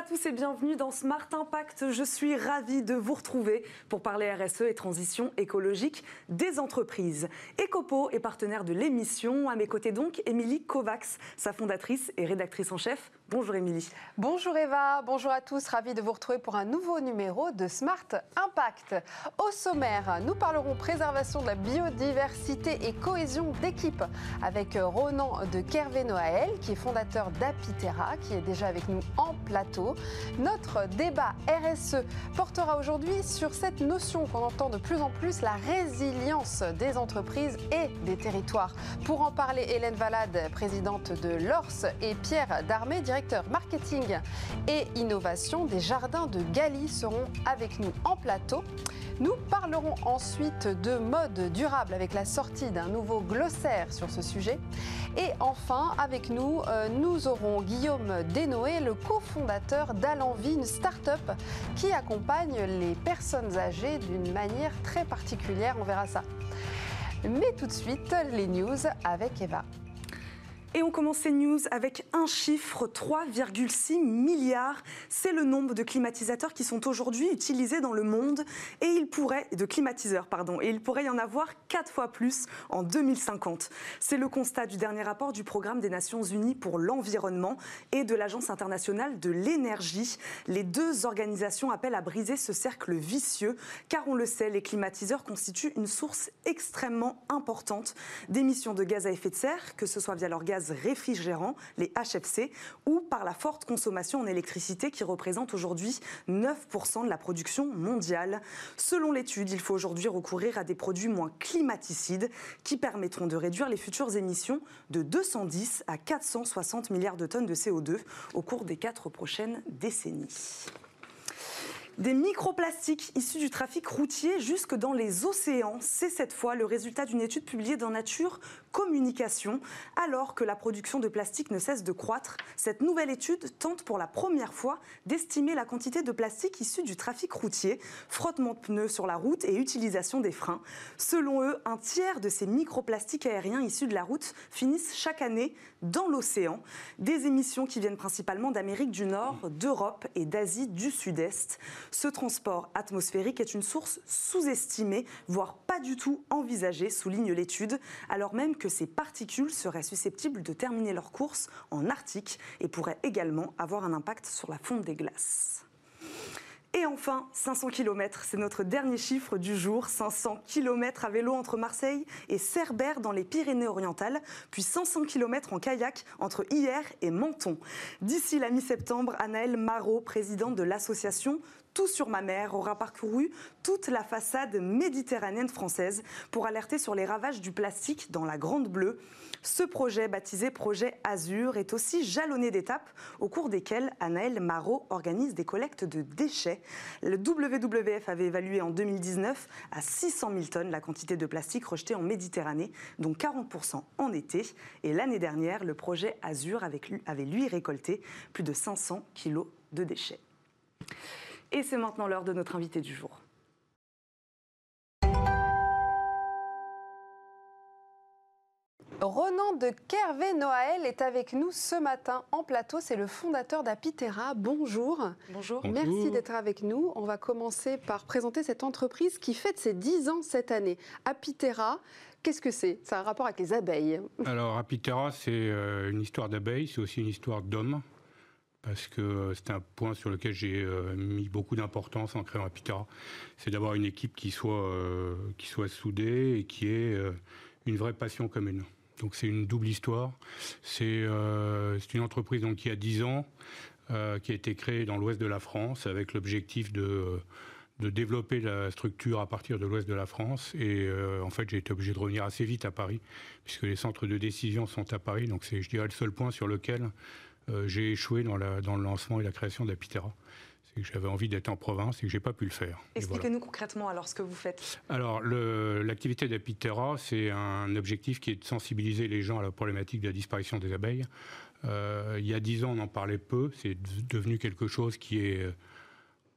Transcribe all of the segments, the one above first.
à tous et bienvenue dans Smart Impact. Je suis ravie de vous retrouver pour parler RSE et transition écologique des entreprises. Ecopo est partenaire de l'émission. À mes côtés donc, Émilie Kovacs, sa fondatrice et rédactrice en chef. Bonjour Émilie. Bonjour Eva, bonjour à tous. Ravie de vous retrouver pour un nouveau numéro de Smart Impact. Au sommaire, nous parlerons préservation de la biodiversité et cohésion d'équipe avec Ronan de Kervé-Noaël, qui est fondateur d'Apitera, qui est déjà avec nous en plateau. Notre débat RSE portera aujourd'hui sur cette notion qu'on entend de plus en plus, la résilience des entreprises et des territoires. Pour en parler, Hélène Valade, présidente de l'ORS, et Pierre Darmé, directeur marketing et innovation des jardins de Galie, seront avec nous en plateau. Nous parlerons ensuite de mode durable avec la sortie d'un nouveau glossaire sur ce sujet. Et enfin, avec nous, euh, nous aurons Guillaume Desnoé, le cofondateur d'Alenvie, une start-up qui accompagne les personnes âgées d'une manière très particulière. On verra ça. Mais tout de suite, les news avec Eva. Et on commence ces news avec un chiffre, 3,6 milliards. C'est le nombre de climatisateurs qui sont aujourd'hui utilisés dans le monde et il pourrait, de climatiseurs, pardon, et il pourrait y en avoir quatre fois plus en 2050. C'est le constat du dernier rapport du programme des Nations Unies pour l'environnement et de l'Agence internationale de l'énergie. Les deux organisations appellent à briser ce cercle vicieux car on le sait, les climatiseurs constituent une source extrêmement importante d'émissions de gaz à effet de serre, que ce soit via leur gaz réfrigérants, les HFC, ou par la forte consommation en électricité qui représente aujourd'hui 9% de la production mondiale. Selon l'étude, il faut aujourd'hui recourir à des produits moins climaticides qui permettront de réduire les futures émissions de 210 à 460 milliards de tonnes de CO2 au cours des quatre prochaines décennies. Des microplastiques issus du trafic routier jusque dans les océans, c'est cette fois le résultat d'une étude publiée dans Nature Communication. Alors que la production de plastique ne cesse de croître, cette nouvelle étude tente pour la première fois d'estimer la quantité de plastique issu du trafic routier, frottement de pneus sur la route et utilisation des freins. Selon eux, un tiers de ces microplastiques aériens issus de la route finissent chaque année dans l'océan. Des émissions qui viennent principalement d'Amérique du Nord, d'Europe et d'Asie du Sud-Est. Ce transport atmosphérique est une source sous-estimée, voire pas du tout envisagée, souligne l'étude, alors même que ces particules seraient susceptibles de terminer leur course en Arctique et pourraient également avoir un impact sur la fonte des glaces. Et enfin, 500 km, c'est notre dernier chiffre du jour. 500 km à vélo entre Marseille et Cerbère dans les Pyrénées-Orientales, puis 500 km en kayak entre Hier et Menton. D'ici la mi-septembre, Anaëlle Marot, présidente de l'association tout sur ma mère aura parcouru toute la façade méditerranéenne française pour alerter sur les ravages du plastique dans la Grande Bleue. Ce projet, baptisé Projet Azur, est aussi jalonné d'étapes au cours desquelles Anaël Marot organise des collectes de déchets. Le WWF avait évalué en 2019 à 600 000 tonnes la quantité de plastique rejeté en Méditerranée, dont 40% en été. Et l'année dernière, le projet Azur avait lui récolté plus de 500 kilos de déchets. Et c'est maintenant l'heure de notre invité du jour. Ronan de Kervé-Noaël est avec nous ce matin en plateau. C'est le fondateur d'Apitera. Bonjour. Bonjour. Merci d'être avec nous. On va commencer par présenter cette entreprise qui fête ses 10 ans cette année. Apitera, Qu'est-ce que c'est? Ça a un rapport avec les abeilles. Alors, Apitera, c'est euh, une histoire d'abeilles, c'est aussi une histoire d'hommes parce que c'est un point sur lequel j'ai euh, mis beaucoup d'importance en créant Apitera. C'est d'avoir une équipe qui soit, euh, qui soit soudée et qui ait euh, une vraie passion commune. Donc c'est une double histoire. C'est une entreprise donc, qui a 10 ans, qui a été créée dans l'ouest de la France avec l'objectif de de développer la structure à partir de l'ouest de la France. Et en fait, j'ai été obligé de revenir assez vite à Paris, puisque les centres de décision sont à Paris. Donc c'est, je dirais, le seul point sur lequel euh, j'ai échoué dans, le lancement et la création d'Apitera. C'est que j'avais envie d'être en province et que j'ai pas pu le faire. Expliquez-nous concrètement alors ce que vous faites. Alors l'activité d'Apitera, c'est un objectif qui est de sensibiliser les gens à la problématique de la disparition des abeilles. Euh, il y a dix ans, on en parlait peu. C'est devenu quelque chose qui est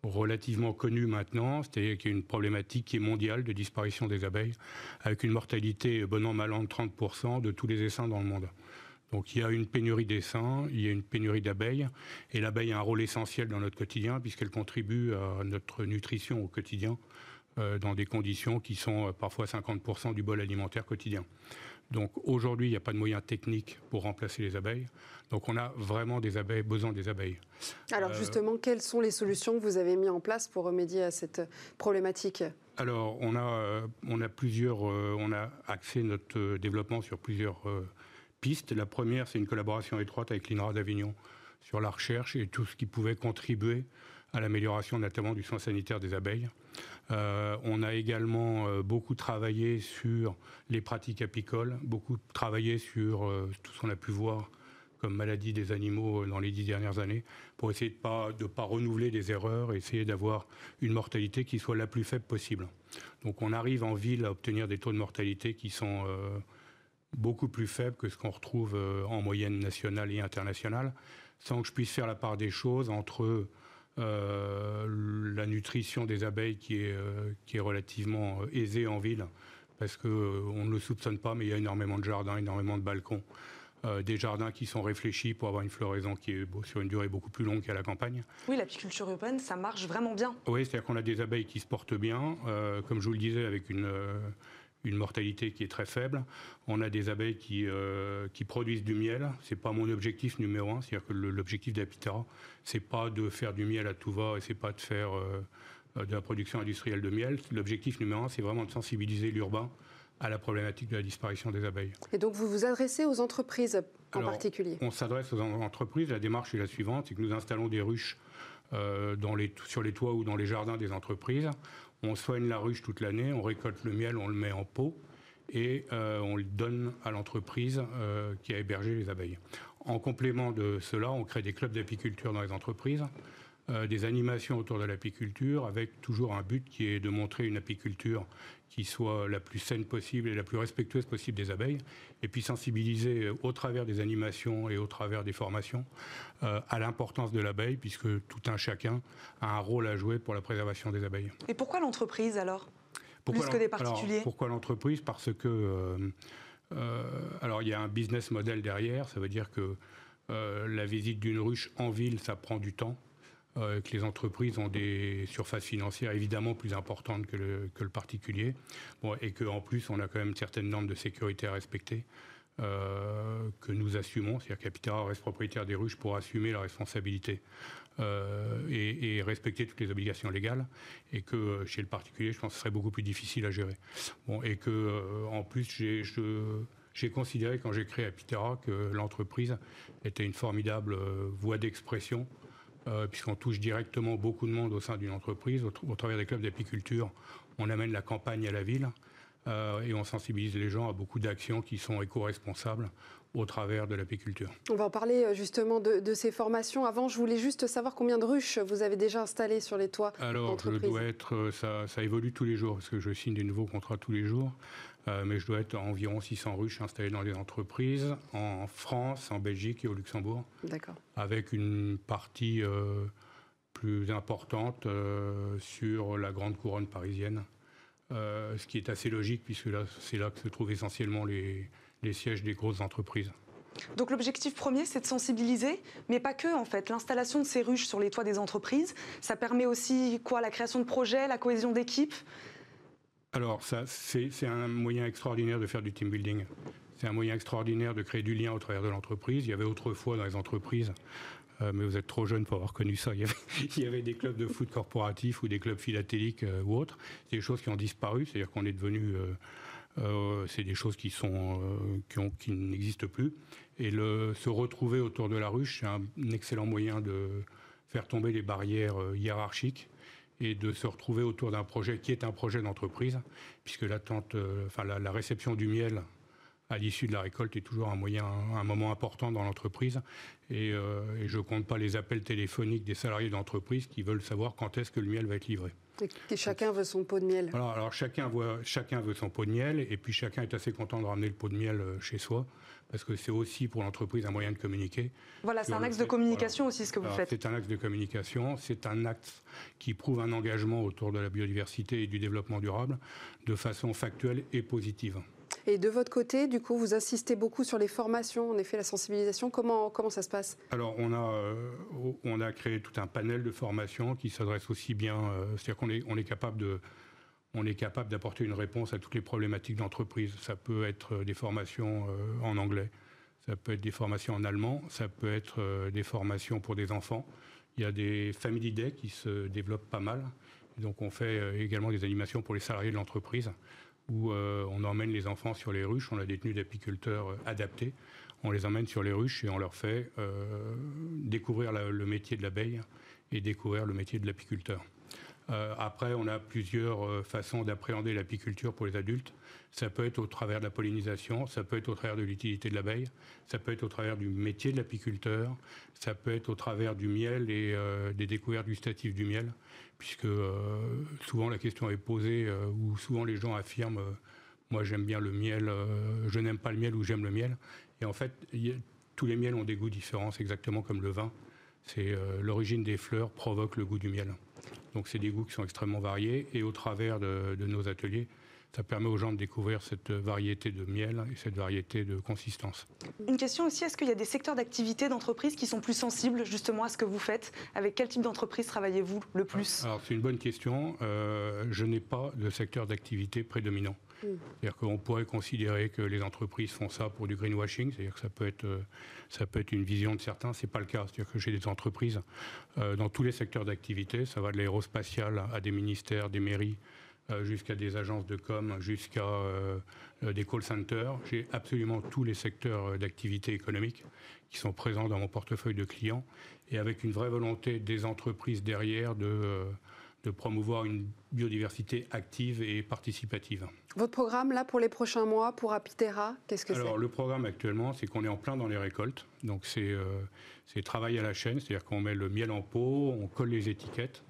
relativement connu maintenant, c'est-à-dire qu'il y a une problématique qui est mondiale de disparition des abeilles, avec une mortalité bon an mal an de 30% de tous les essaims dans le monde. Donc il y a une pénurie d'essaims, il y a une pénurie d'abeilles, et l'abeille a un rôle essentiel dans notre quotidien puisqu'elle contribue à notre nutrition au quotidien euh, dans des conditions qui sont euh, parfois 50% du bol alimentaire quotidien. Donc aujourd'hui, il n'y a pas de moyens techniques pour remplacer les abeilles. Donc on a vraiment des abeilles, besoin des abeilles. Alors euh, justement, quelles sont les solutions que vous avez mises en place pour remédier à cette problématique? Alors on a, on a plusieurs, on a axé notre développement sur plusieurs La première, c'est une collaboration étroite avec l'INRA d'Avignon sur la recherche et tout ce qui pouvait contribuer à l'amélioration notamment du soin sanitaire des abeilles. Euh, on a également euh, beaucoup travaillé sur les pratiques apicoles, beaucoup travaillé sur euh, tout ce qu'on a pu voir comme maladie des animaux dans les dix dernières années, pour essayer de ne pas, renouveler des erreurs, essayer d'avoir une mortalité qui soit la plus faible possible. Donc on arrive en ville à obtenir des taux de mortalité qui sont beaucoup plus faibles que ce qu'on retrouve en moyenne nationale et internationale, sans que je puisse faire la part des choses entre euh, la nutrition des abeilles qui est, euh, qui est relativement euh, aisée en ville, parce qu'on on ne le soupçonne pas, mais il y a énormément de jardins, énormément de balcons. des jardins qui sont réfléchis pour avoir une floraison qui est sur une durée beaucoup plus longue qu'à la campagne. Oui, l'apiculture urbaine, ça marche vraiment bien. Oui, c'est-à-dire qu'on a des abeilles qui se portent bien, comme je vous le disais, avec une, une mortalité qui est très faible. On a des abeilles qui, euh, qui produisent du miel. C'est pas mon objectif numéro un. C'est-à-dire que l'objectif d'Apitera, c'est pas de faire du miel à tout va et c'est pas de faire euh, de la production industrielle de miel. L'objectif numéro un, c'est vraiment de sensibiliser l'urbain à la problématique de la disparition des abeilles. Et donc vous vous adressez aux entreprises en particulier? On s'adresse aux entreprises. La démarche est la suivante, c'est que nous installons des ruches euh, dans les, sur les toits ou dans les jardins des entreprises. On soigne la ruche toute l'année, on récolte le miel, on le met en pot et euh, on le donne à l'entreprise euh, qui a hébergé les abeilles. En complément de cela, on crée des clubs d'apiculture dans les entreprises euh, des animations autour de l'apiculture avec toujours un but qui est de montrer une apiculture qui soit la plus saine possible et la plus respectueuse possible des abeilles, et puis sensibiliser au travers des animations et au travers des formations euh, à l'importance de l'abeille, puisque tout un chacun a un rôle à jouer pour la préservation des abeilles. Et pourquoi l'entreprise alors? Plus que des particuliers? Pourquoi l'entreprise? Parce que... Euh, alors il y a un business model derrière, ça veut dire que la visite d'une ruche en ville, ça prend du temps. Euh, que les entreprises ont des surfaces financières évidemment plus importantes que le, particulier, bon, et qu'en plus on a quand même certaines normes de sécurité à respecter. Euh, que nous assumons, c'est-à-dire qu'Apitera reste propriétaire des ruches pour assumer la responsabilité euh, et, respecter toutes les obligations légales, et que chez le particulier, je pense que ce serait beaucoup plus difficile à gérer. Et que en plus, j'ai considéré quand j'ai créé Apitera que l'entreprise était une formidable voie d'expression euh, puisqu'on touche directement beaucoup de monde au sein d'une entreprise. Au, travers des clubs d'apiculture, on amène la campagne à la ville euh, et on sensibilise les gens à beaucoup d'actions qui sont éco-responsables au travers de l'apiculture. On va en parler euh, justement de, ces formations. Avant, je voulais juste savoir combien de ruches vous avez déjà installées sur les toits Alors, je dois être, ça, ça, évolue tous les jours, parce que je signe des nouveaux contrats tous les jours. Euh, mais je dois être à environ 600 ruches installées dans les entreprises, en France, en Belgique et au Luxembourg. D'accord. Avec une partie euh, plus importante euh, sur la grande couronne parisienne. ce qui est assez logique, puisque là, c'est là que se trouvent essentiellement les, les sièges des grosses entreprises. Donc l'objectif premier, c'est de sensibiliser, mais pas que en fait. L'installation de ces ruches sur les toits des entreprises, ça permet aussi quoi La création de projets, la cohésion d'équipe alors, ça, c'est un moyen extraordinaire de faire du team building. C'est un moyen extraordinaire de créer du lien au travers de l'entreprise. Il y avait autrefois dans les entreprises, euh, mais vous êtes trop jeune pour avoir connu ça, il y avait, des clubs de foot corporatifs ou des clubs philatéliques euh, ou autres. C'est des choses qui ont disparu, c'est-à-dire qu'on est devenu... Euh, c'est des choses qui, sont, qui, qui n'existent plus. Et le, se retrouver autour de la ruche, c'est un excellent moyen de faire tomber les barrières hiérarchiques et de se retrouver autour d'un projet qui est un projet d'entreprise, puisque l'attente, euh, la, réception du miel à l'issue de la récolte est toujours un moyen, un moment important dans l'entreprise. Et, euh, et, je ne compte pas les appels téléphoniques des salariés d'entreprise qui veulent savoir quand est-ce que le miel va être livré. Et chacun veut son pot de miel. Alors, alors chacun, voit, chacun veut son pot de miel, et puis chacun est assez content de ramener le pot de miel euh, chez soi parce que c'est aussi pour l'entreprise un moyen de communiquer. Voilà, c'est un axe de communication aussi ce que vous faites. C'est un axe de communication, c'est un axe qui prouve un engagement autour de la biodiversité et du développement durable de façon factuelle et positive. Et de votre côté, du coup, vous insistez beaucoup sur les formations, en effet, la sensibilisation. Comment, comment ça se passe? Alors, on a, euh, on a créé tout un panel de formations qui s'adresse aussi bien, euh, c'est-à-dire qu'on est, on est capable de on est capable d'apporter une réponse à toutes les problématiques d'entreprise. Ça peut être des formations en anglais, ça peut être des formations en allemand, ça peut être des formations pour des enfants. Il y a des family days qui se développent pas mal. Donc on fait également des animations pour les salariés de l'entreprise où euh, on emmène les enfants sur les ruches. On a des tenues d'apiculteurs euh, adaptées. On les emmène sur les ruches et on leur fait euh, découvrir le métier de l'abeille et découvrir le métier de l'apiculteur. Après, on a plusieurs façons d'appréhender l'apiculture pour les adultes. Ça peut être au travers de la pollinisation, ça peut être au travers de l'utilité de l'abeille, ça peut être au travers du métier de l'apiculteur, ça peut être au travers du miel et des découvertes gustatives du miel puisque euh, souvent la question est posée, euh, ou souvent les gens affirment euh, moi j'aime bien le miel, je n'aime pas le miel ou j'aime le miel. Et en fait, tous les miels ont des goûts différents, c'est exactement comme le vin. C'est l'origine des fleurs provoque le goût du miel. Donc c'est des goûts qui sont extrêmement variés et au travers de nos ateliers, ça permet aux gens de découvrir cette variété de miel et cette variété de consistance. Une question aussi, est-ce qu'il y a des secteurs d'activité d'entreprise qui sont plus sensibles justement à ce que vous faites? Avec quel type d'entreprise travaillez-vous le plus? Alors c'est une bonne question. Euh, je n'ai pas de secteur d'activité prédominant. C'est-à-dire qu'on pourrait considérer que les entreprises font ça pour du greenwashing, c'est-à-dire que ça peut être, euh, une vision de certains, c'est pas le cas. C'est-à-dire que j'ai des entreprises euh, dans tous les secteurs d'activité, ça va de l'aérospatial à des ministères, des mairies, euh, jusqu'à des agences de com, jusqu'à des call centers. J'ai absolument tous les secteurs d'activité économique qui sont présents dans mon portefeuille de clients et avec une vraie volonté des entreprises derrière de, de promouvoir une biodiversité active et participative. Votre programme, là, pour les prochains mois, pour Apitera, qu'est-ce que c'est Alors, le programme actuellement, c'est qu'on est en plein dans les récoltes. Donc, c'est travail à la chaîne, c'est-à-dire qu'on met le miel en pot, on colle les étiquettes.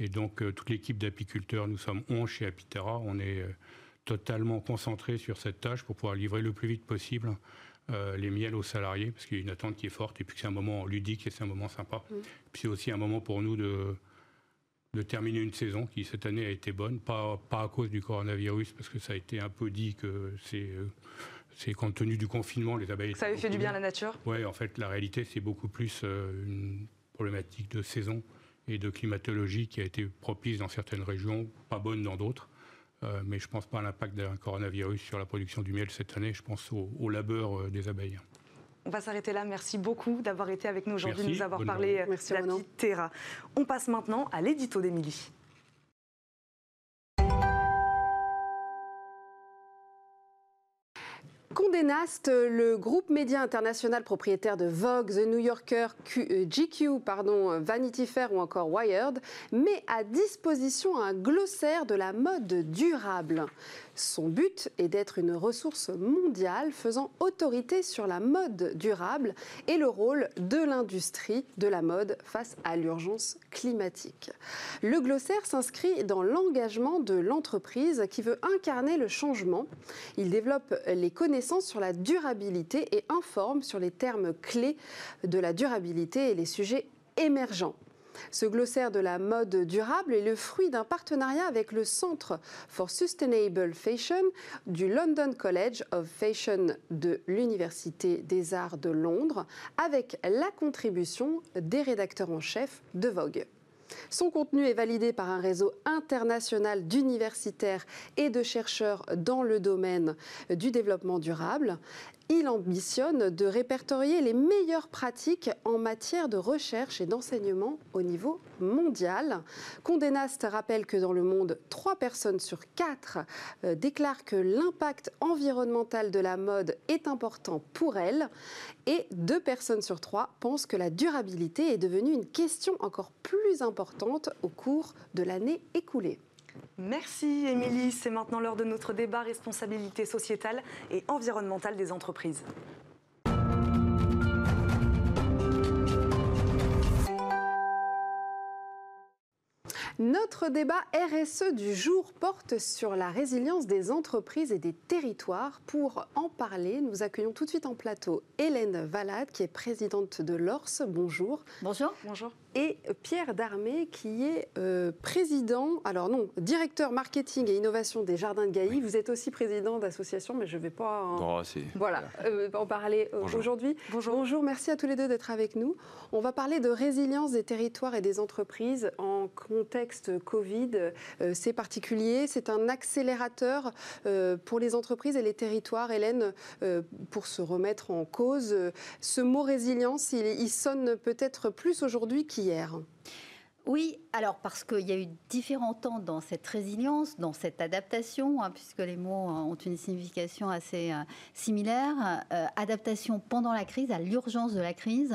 Et donc, euh, toute l'équipe d'apiculteurs, nous sommes 11 chez Apitera. On est euh, totalement concentré sur cette tâche pour pouvoir livrer le plus vite possible euh, les miels aux salariés, parce qu'il y a une attente qui est forte, et puis c'est un moment ludique et c'est un moment sympa. Mm. Puis c'est aussi un moment pour nous de, de terminer une saison qui cette année a été bonne, pas, pas à cause du coronavirus, parce que ça a été un peu dit que c'est c'est compte tenu du confinement, les abeilles. Ça avait fait du bien à la nature? Oui, en fait, la réalité, c'est beaucoup plus une problématique de saison et de climatologie qui a été propice dans certaines régions, pas bonne dans d'autres. Euh, mais je ne pense pas à l'impact d'un coronavirus sur la production du miel cette année. Je pense au, labeur euh, des abeilles. On va s'arrêter là. Merci beaucoup d'avoir été avec nous aujourd'hui, de nous avoir parlé euh, de la petite Terra. On passe maintenant à l'édito d'Émilie. Condé Nast, le groupe média international propriétaire de Vogue, The New Yorker, GQ, euh, pardon, Vanity Fair ou encore Wired, met à disposition un glossaire de la mode durable. Son but est d'être une ressource mondiale faisant autorité sur la mode durable et le rôle de l'industrie de la mode face à l'urgence climatique. Le glossaire s'inscrit dans l'engagement de l'entreprise qui veut incarner le changement. Il développe les connaissances sur la durabilité et informe sur les termes clés de la durabilité et les sujets émergents. Ce glossaire de la mode durable est le fruit d'un partenariat avec le Centre for Sustainable Fashion du London College of Fashion de l'Université des Arts de Londres, avec la contribution des rédacteurs en chef de Vogue. Son contenu est validé par un réseau international d'universitaires et de chercheurs dans le domaine du développement durable il ambitionne de répertorier les meilleures pratiques en matière de recherche et d'enseignement au niveau mondial. Condé Nast rappelle que dans le monde, trois personnes sur quatre euh, déclarent que l'impact environnemental de la mode est important pour elles et deux personnes sur trois pensent que la durabilité est devenue une question encore plus importante au cours de l'année écoulée. Merci Émilie. C'est maintenant l'heure de notre débat responsabilité sociétale et environnementale des entreprises. Notre débat RSE du jour porte sur la résilience des entreprises et des territoires. Pour en parler, nous accueillons tout de suite en plateau Hélène Valade, qui est présidente de l'ORS. Bonjour. Bonjour. Bonjour et Pierre Darmé, qui est euh, président, alors non, directeur marketing et innovation des Jardins de Gailly. Vous êtes aussi président d'association, mais je ne vais pas en, voilà, euh, en parler euh, aujourd'hui. Bonjour. Bonjour, merci à tous les deux d'être avec nous. On va parler de résilience des territoires et des entreprises en contexte Covid. c'est particulier, c'est un accélérateur pour les entreprises et les territoires. Hélène, pour se remettre en cause, ce mot résilience, il, il sonne peut-être plus aujourd'hui Oui, alors parce qu'il y a eu différents temps dans cette résilience, dans cette adaptation, hein, puisque les mots ont une signification assez euh, similaire. Euh, adaptation pendant la crise, à l'urgence de la crise.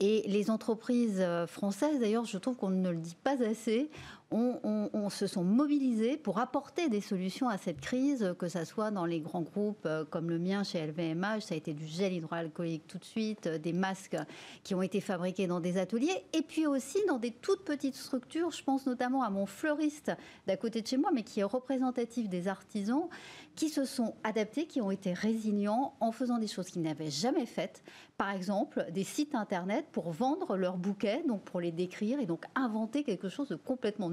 Et les entreprises euh, françaises, d'ailleurs, je trouve qu'on ne le dit pas assez, on, se sont mobilisés pour apporter des solutions à cette crise, que ce soit dans les grands groupes euh, comme le mien chez LVMH, ça a été du gel hydroalcoolique tout de suite, euh, des masques qui ont été fabriqués dans des ateliers, et puis aussi dans des toutes petites structures. Je pense notamment à mon fleuriste d'à côté de chez moi, mais qui est représentatif des artisans, qui se sont adaptés, qui ont été résilients en faisant des choses qu'ils n'avaient jamais faites. Par exemple, des sites internet pour vendre leurs bouquets, donc pour les décrire et donc inventer quelque chose de complètement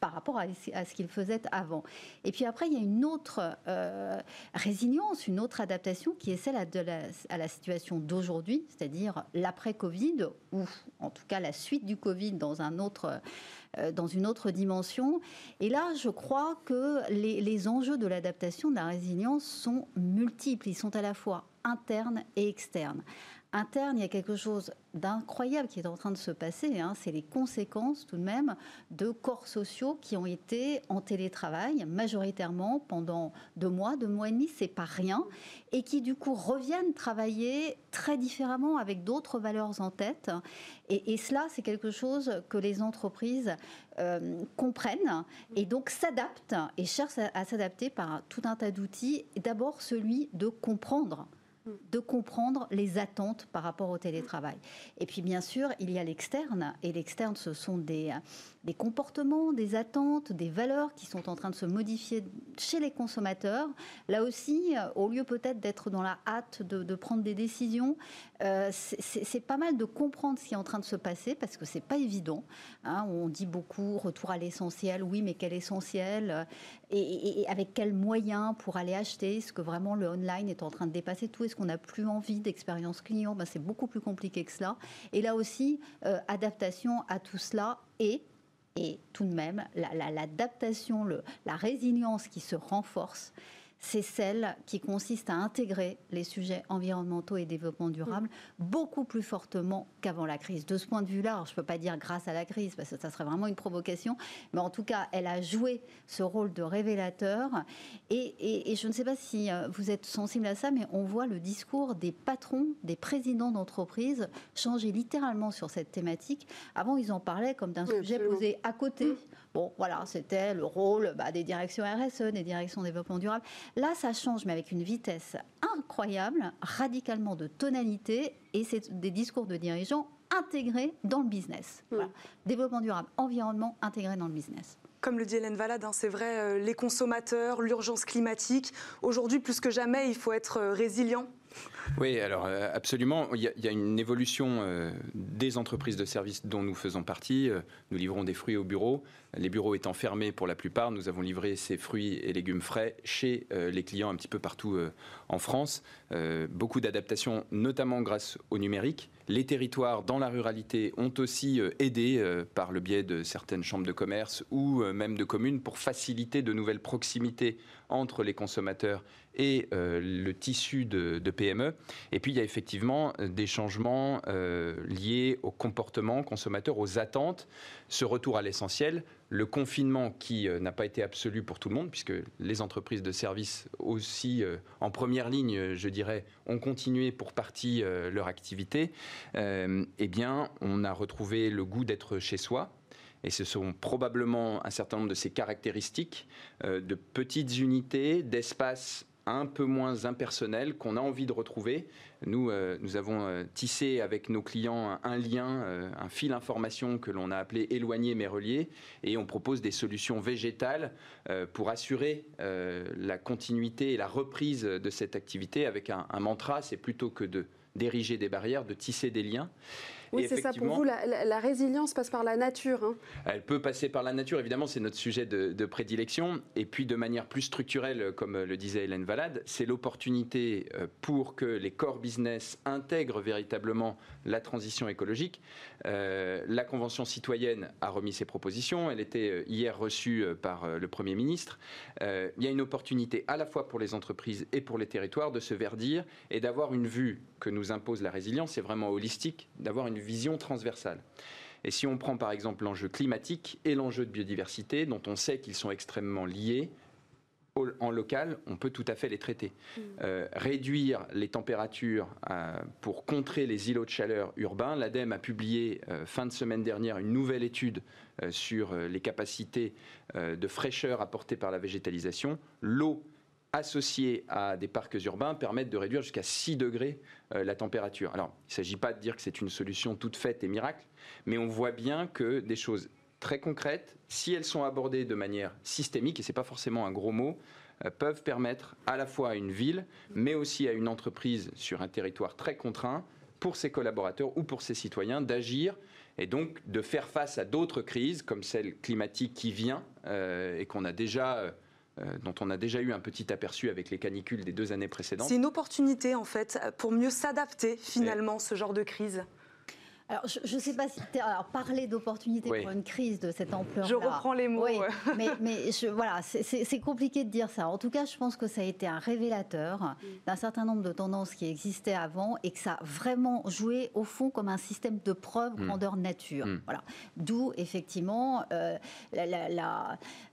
par rapport à, ce qu'ils faisaient avant. Et puis après, il y a une autre euh, résilience, une autre adaptation qui est celle à, la, situation d'aujourd'hui, c'est-à-dire l'après-Covid, ou en tout cas la suite du Covid dans euh, une autre dimension. Et là, je crois que les enjeux de l'adaptation, de la résilience sont multiples. Ils sont à la fois internes et externes interne, il y a quelque chose d'incroyable qui est en train de se passer. Hein. C'est les conséquences tout de même de corps sociaux qui ont été en télétravail majoritairement pendant deux mois, deux mois et demi, c'est pas rien, et qui du coup reviennent travailler très différemment avec d'autres valeurs en tête. Et, cela, c'est quelque chose que les entreprises euh, comprennent et donc s'adaptent et cherchent à s'adapter par tout un tas d'outils. D'abord celui de comprendre de comprendre les attentes par rapport au télétravail. Et puis bien sûr, il y a l'externe, et l'externe, ce sont des, des comportements, des attentes, des valeurs qui sont en train de se modifier chez les consommateurs. Là aussi, euh, au lieu peut-être d'être dans la hâte de, prendre des décisions, euh, c'est pas mal de comprendre ce qui est en train de se passer parce que c'est pas évident. Hein. On dit beaucoup retour à l'essentiel, oui, mais quel essentiel euh, et, avec quels moyens pour aller acheter? Est-ce que vraiment le online est en train de dépasser tout Qu'on n'a plus envie d'expérience client ben, C'est beaucoup plus compliqué que cela. Et là aussi, adaptation à tout cela et et tout de même, l'adaptation, la résilience qui se renforce, c'est celle qui consiste à intégrer les sujets environnementaux et développement durable beaucoup plus fortement qu'avant la crise. De ce point de vue-là, je ne peux pas dire grâce à la crise, parce que ça serait vraiment une provocation, mais en tout cas, elle a joué ce rôle de révélateur. Et, je ne sais pas si euh, vous êtes sensible à ça, mais on voit le discours des patrons, des présidents d'entreprise changer littéralement sur cette thématique. Avant, ils en parlaient comme d'un sujet posé à côté. Bon, voilà, c'était le rôle bah, des directions RSE, des directions développement durable. Là, ça change, mais avec une vitesse incroyable, radicalement de tonalité, et c'est des discours de dirigeants intégrés dans le business. Hmm. Développement durable, environnement intégré dans le business comme le dit Hélène Valade, hein, c'est vrai, euh, les consommateurs, l'urgence climatique. Aujourd'hui, plus que jamais, il faut être euh, résilient oui, alors euh, absolument. Il y, a, une évolution euh, des entreprises de services dont nous faisons partie. Euh, nous livrons des fruits au bureau. Les bureaux étant fermés pour la plupart, nous avons livré ces fruits et légumes frais chez les clients un petit peu partout en France. beaucoup d'adaptations, notamment grâce au numérique. Les territoires dans la ruralité ont aussi aidé par le biais de certaines chambres de commerce ou même de communes pour faciliter de nouvelles proximités entre les consommateurs et le tissu de, de PME. Et puis il y a effectivement euh, des changements euh, liés au comportement consommateur, aux attentes, ce retour à l'essentiel, le confinement qui euh, n'a pas été absolu pour tout le monde, puisque les entreprises de services aussi en première ligne, je dirais, ont continué pour partie leur activité, eh bien on a retrouvé le goût d'être chez soi, et ce sont probablement un certain nombre de ces caractéristiques de petites unités, d'espaces un peu moins impersonnel qu'on a envie de retrouver. Nous, euh, nous avons euh, tissé avec nos clients un, lien, euh, un fil information que l'on a appelé éloigné mais relié, et on propose des solutions végétales pour assurer la continuité et la reprise de cette activité avec un, un mantra, c'est plutôt que de d'ériger des barrières, de tisser des liens. Oui, c'est ça. Pour vous, la, résilience passe par la nature. Hein. Elle peut passer par la nature, évidemment, c'est notre sujet de, prédilection. Et puis, de manière plus structurelle, comme le disait Hélène Valade, c'est l'opportunité euh, pour que les core business intègrent véritablement la transition écologique. Euh, la Convention citoyenne a remis ses propositions. Elle était euh, hier reçue par le Premier ministre. il y a une opportunité à la fois pour les entreprises et pour les territoires de se verdir et d'avoir une vue que nous impose la résilience, c'est vraiment holistique, d'avoir une vision transversale. Et si on prend par exemple l'enjeu climatique et l'enjeu de biodiversité, dont on sait qu'ils sont extrêmement liés, en local, on peut tout à fait les traiter. Mm. Euh, réduire les températures euh, pour contrer les îlots de chaleur urbains, l'ADEME a publié euh, fin de semaine dernière une nouvelle étude sur les capacités de fraîcheur apportées par la végétalisation. L'eau associés à des parcs urbains permettent de réduire jusqu'à 6 degrés euh, la température. Alors, il ne s'agit pas de dire que c'est une solution toute faite et miracle, mais on voit bien que des choses très concrètes, si elles sont abordées de manière systémique, et ce n'est pas forcément un gros mot, euh, peuvent permettre à la fois à une ville, mais aussi à une entreprise sur un territoire très contraint, pour ses collaborateurs ou pour ses citoyens, d'agir et donc de faire face à d'autres crises, comme celle climatique qui vient euh, et qu'on a déjà dont on a déjà eu un petit aperçu avec les canicules des deux années précédentes. C'est une opportunité en fait pour mieux s'adapter finalement à ce genre de crise. Alors, je ne sais pas si alors, parler d'opportunité pour une crise de cette ampleur. Je reprends les mots. mais, mais je, voilà, c'est compliqué de dire ça. En tout cas, je pense que ça a été un révélateur d'un certain nombre de tendances qui existaient avant et que ça a vraiment joué au fond comme un système de preuve mm. grandeur nature. Mm. Voilà. D'où effectivement euh,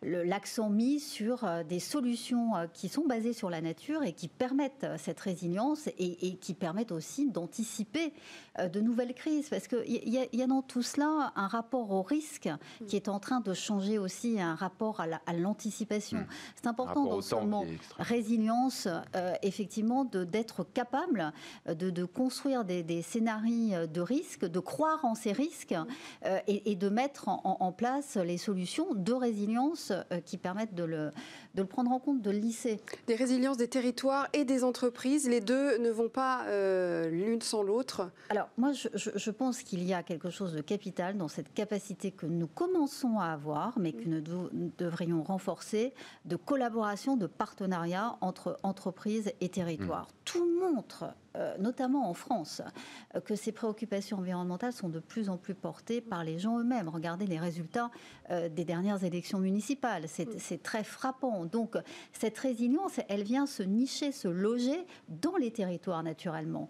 l'accent mis sur euh, des solutions euh, qui sont basées sur la nature et qui permettent cette résilience et, et qui permettent aussi d'anticiper de nouvelles crises. Parce qu'il y, y, a dans tout cela un rapport au risque qui est en train de changer aussi, un rapport à l'anticipation. Hmm. C'est important dans ce moment résilience, euh, effectivement, d'être capable de, de, construire des, des, scénarios de risque, de croire en ces risques euh, et, de mettre en, place les solutions de résilience euh, qui permettent de le, de le prendre en compte, de le lisser. Des résiliences des territoires et des entreprises, les deux ne vont pas l'une sans l'autre Alors, moi, je, je pense qu'il y a quelque chose de capital dans cette capacité que nous commençons à avoir, mais que nous devrions renforcer, de collaboration, de partenariat entre entreprises et territoires. Mmh. Tout montre notamment en France, euh, que ces préoccupations environnementales sont de plus en plus portées par les gens eux-mêmes. Regardez les résultats euh, des dernières élections municipales, c'est très frappant. Donc cette résilience, elle vient se nicher, se loger dans les territoires naturellement,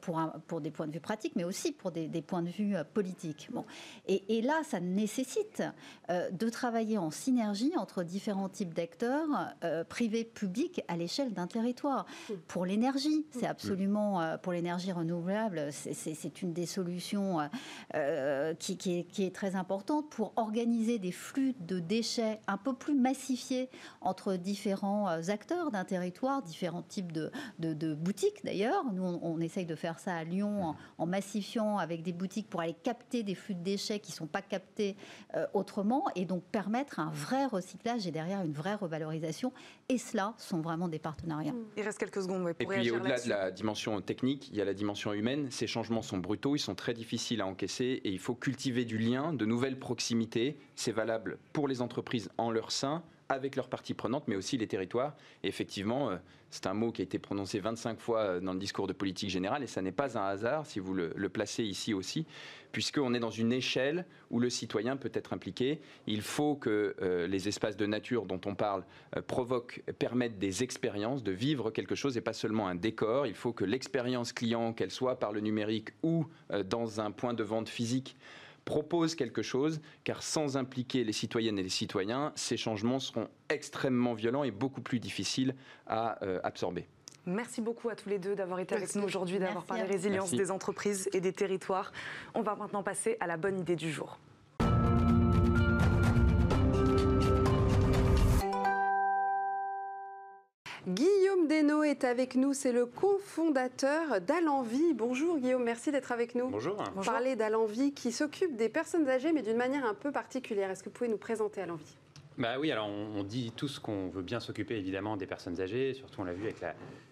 pour, pour des points de vue pratiques, mais aussi pour des, points de vue politiques. Bon. Et, et, là, ça nécessite de travailler en synergie entre différents types d'acteurs, privés, publics, à l'échelle d'un territoire. Pour l'énergie, c'est absolument euh, pour l'énergie renouvelable, c'est une des solutions euh, euh, qui, est, très importante pour organiser des flux de déchets un peu plus massifiés entre différents acteurs d'un territoire, différents types de, boutiques d'ailleurs. Nous, on, essaye de faire ça à Lyon en, massifiant avec des boutiques pour aller capter des flux de déchets qui ne sont pas captés autrement et donc permettre un vrai recyclage et derrière une vraie revalorisation. Et cela sont vraiment des partenariats. Il reste quelques secondes. et puis au-delà de la dimension technique, il y a la dimension humaine. Ces changements sont brutaux, ils sont très difficiles à encaisser et il faut cultiver du lien, de nouvelles proximités. C'est valable pour les entreprises en leur sein, avec leurs parties prenantes, mais aussi les territoires. Effectivement, euh, c'est un mot qui a été prononcé 25 fois euh, dans le discours de politique générale, et ça n'est pas un hasard si vous le, placez ici aussi, puisqu'on est dans une échelle où le citoyen peut être impliqué. Il faut que euh, les espaces de nature dont on parle provoquent, permettent des expériences, de vivre quelque chose et pas seulement un décor. Il faut que l'expérience client, qu'elle soit par le numérique ou dans un point de vente physique, propose quelque chose, car sans impliquer les citoyennes et les citoyens, ces changements seront extrêmement violents et beaucoup plus difficiles à euh, absorber. Merci beaucoup à tous les deux d'avoir été avec nous aujourd'hui, d'avoir parlé résilience des entreprises et des territoires. On va maintenant passer à la bonne idée du jour. Guillaume Desnaux est avec nous, c'est le cofondateur d'Alenvie. Bonjour Guillaume, merci d'être avec nous. Bonjour. Bonjour. Parler d'Alenvie qui s'occupe des personnes âgées mais d'une manière un peu particulière. Est-ce que vous pouvez nous présenter Alenvie? Bah oui, alors on, dit tous qu'on veut bien s'occuper évidemment des personnes âgées, surtout on l'a vu avec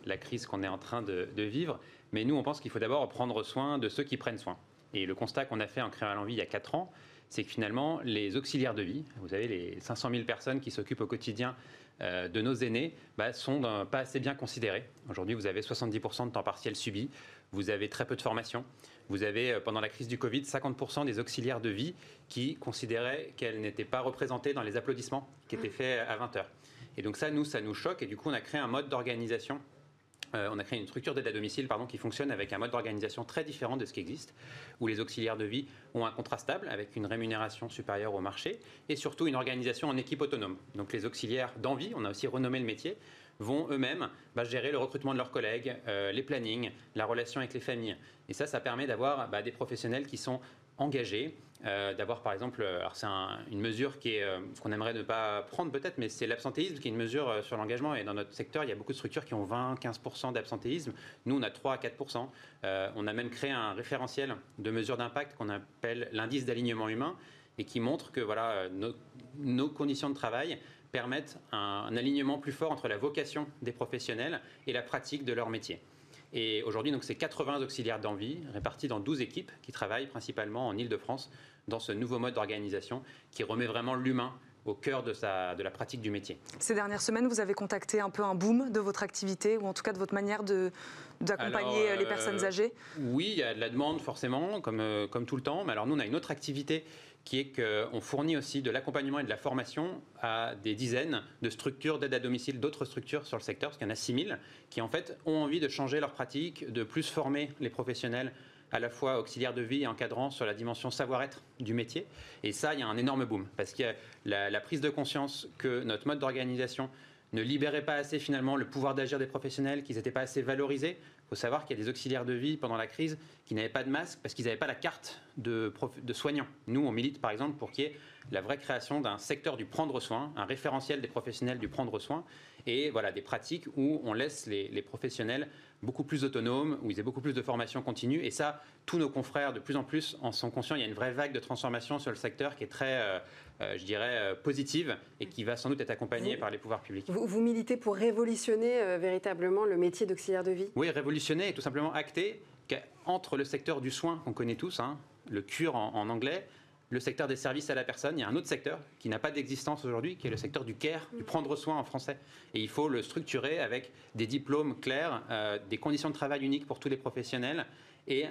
la, crise qu'on est en train de, vivre, mais nous on pense qu'il faut d'abord prendre soin de ceux qui prennent soin. Et le constat qu'on a fait en créant l'envie il y a 4 ans, c'est que finalement, les auxiliaires de vie, vous avez les 500 000 personnes qui s'occupent au quotidien euh, de nos aînés, bah, sont pas assez bien considérés. Aujourd'hui, vous avez 70% de temps partiel subi, vous avez très peu de formation, vous avez, euh, pendant la crise du Covid, 50% des auxiliaires de vie qui considéraient qu'elles n'étaient pas représentées dans les applaudissements qui étaient faits à 20h. Et donc ça, nous, ça nous choque, et du coup, on a créé un mode d'organisation euh, on a créé une structure d'aide à domicile pardon, qui fonctionne avec un mode d'organisation très différent de ce qui existe, où les auxiliaires de vie ont un contrat stable avec une rémunération supérieure au marché et surtout une organisation en équipe autonome. Donc les auxiliaires d'envie, on a aussi renommé le métier, vont eux-mêmes bah, gérer le recrutement de leurs collègues, euh, les plannings, la relation avec les familles. Et ça, ça permet d'avoir bah, des professionnels qui sont engagés, euh, d'avoir par exemple, euh, alors c'est une mesure euh, qu'on aimerait ne pas prendre peut-être, mais c'est l'absentéisme qui est une mesure sur l'engagement. Et dans notre secteur, il y a beaucoup de structures qui ont 20-15% d'absentéisme. Nous, on a 3 à 4%. on a même créé un référentiel de mesures d'impact qu'on appelle l'indice d'alignement humain et qui montre que voilà, nos, conditions de travail permettent un, un alignement plus fort entre la vocation des professionnels et la pratique de leur métier. Et aujourd'hui, donc, c'est 80 auxiliaires d'envie répartis dans 12 équipes qui travaillent principalement en Ile-de-France dans ce nouveau mode d'organisation qui remet vraiment l'humain au cœur de, sa, de la pratique du métier. Ces dernières semaines, vous avez contacté un peu un boom de votre activité, ou en tout cas de votre manière d'accompagner les personnes euh, âgées? Oui, il y a de la demande forcément, comme, euh, comme tout le temps. Mais alors nous, on a une autre activité qui est qu'on fournit aussi de l'accompagnement et de la formation à des dizaines de structures d'aide à domicile, d'autres structures sur le secteur, parce qu'il y en a 6000, qui en fait ont envie de changer leur pratique, de plus former les professionnels à la fois auxiliaires de vie et encadrant sur la dimension savoir-être du métier. Et ça, il y a un énorme boom, parce qu'il y a la, prise de conscience que notre mode d'organisation ne libérait pas assez finalement le pouvoir d'agir des professionnels, qu'ils n'étaient pas assez valorisés. Il faut savoir qu'il y a des auxiliaires de vie pendant la crise qui n'avaient pas de masque parce qu'ils n'avaient pas la carte de, de soignants. Nous, on milite par exemple pour qu'il y ait la vraie création d'un secteur du prendre soin, un référentiel des professionnels du prendre soin, et voilà des pratiques où on laisse les professionnels beaucoup plus autonomes, où ils aient beaucoup plus de formation continue. Et ça, tous nos confrères, de plus en plus, en sont conscients. Il y a une vraie vague de transformation sur le secteur qui est très, euh, euh, je dirais, euh, positive et qui va sans doute être accompagnée par les pouvoirs publics. Vous, militez pour révolutionner véritablement le métier d'auxiliaire de vie? Oui, révolutionner et tout simplement acter qu'entre le secteur du soin qu'on connaît tous, hein, le cure en anglais, le secteur des services à la personne. Il y a un autre secteur qui n'a pas d'existence aujourd'hui, qui est le secteur du care, du prendre soin en français. Et il faut le structurer avec des diplômes clairs, euh, des conditions de travail uniques pour tous les professionnels et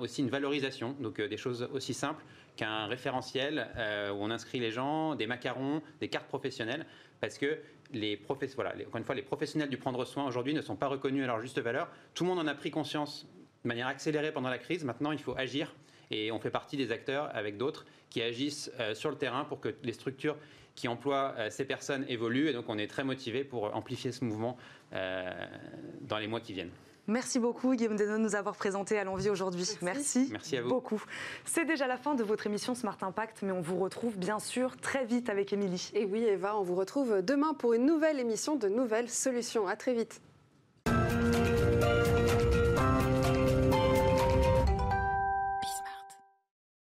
aussi une valorisation, donc euh, des choses aussi simples qu'un référentiel euh, où on inscrit les gens, des macarons, des cartes professionnelles, parce que les, voilà, encore une fois, les professionnels du prendre soin aujourd'hui ne sont pas reconnus à leur juste valeur. Tout le monde en a pris conscience de manière accélérée pendant la crise. Maintenant, il faut agir et on fait partie des acteurs avec d'autres qui agissent euh, sur le terrain pour que les structures qui emploient euh, ces personnes évoluent. Et donc on est très motivé pour amplifier ce mouvement euh, dans les mois qui viennent. Merci beaucoup Guillaume Denon de nous avoir présenté à l'envie aujourd'hui. Merci. Merci. à vous. beaucoup. C'est déjà la fin de votre émission Smart Impact, mais on vous retrouve bien sûr très vite avec Émilie. Et oui Eva, on vous retrouve demain pour une nouvelle émission de nouvelles solutions. À très vite.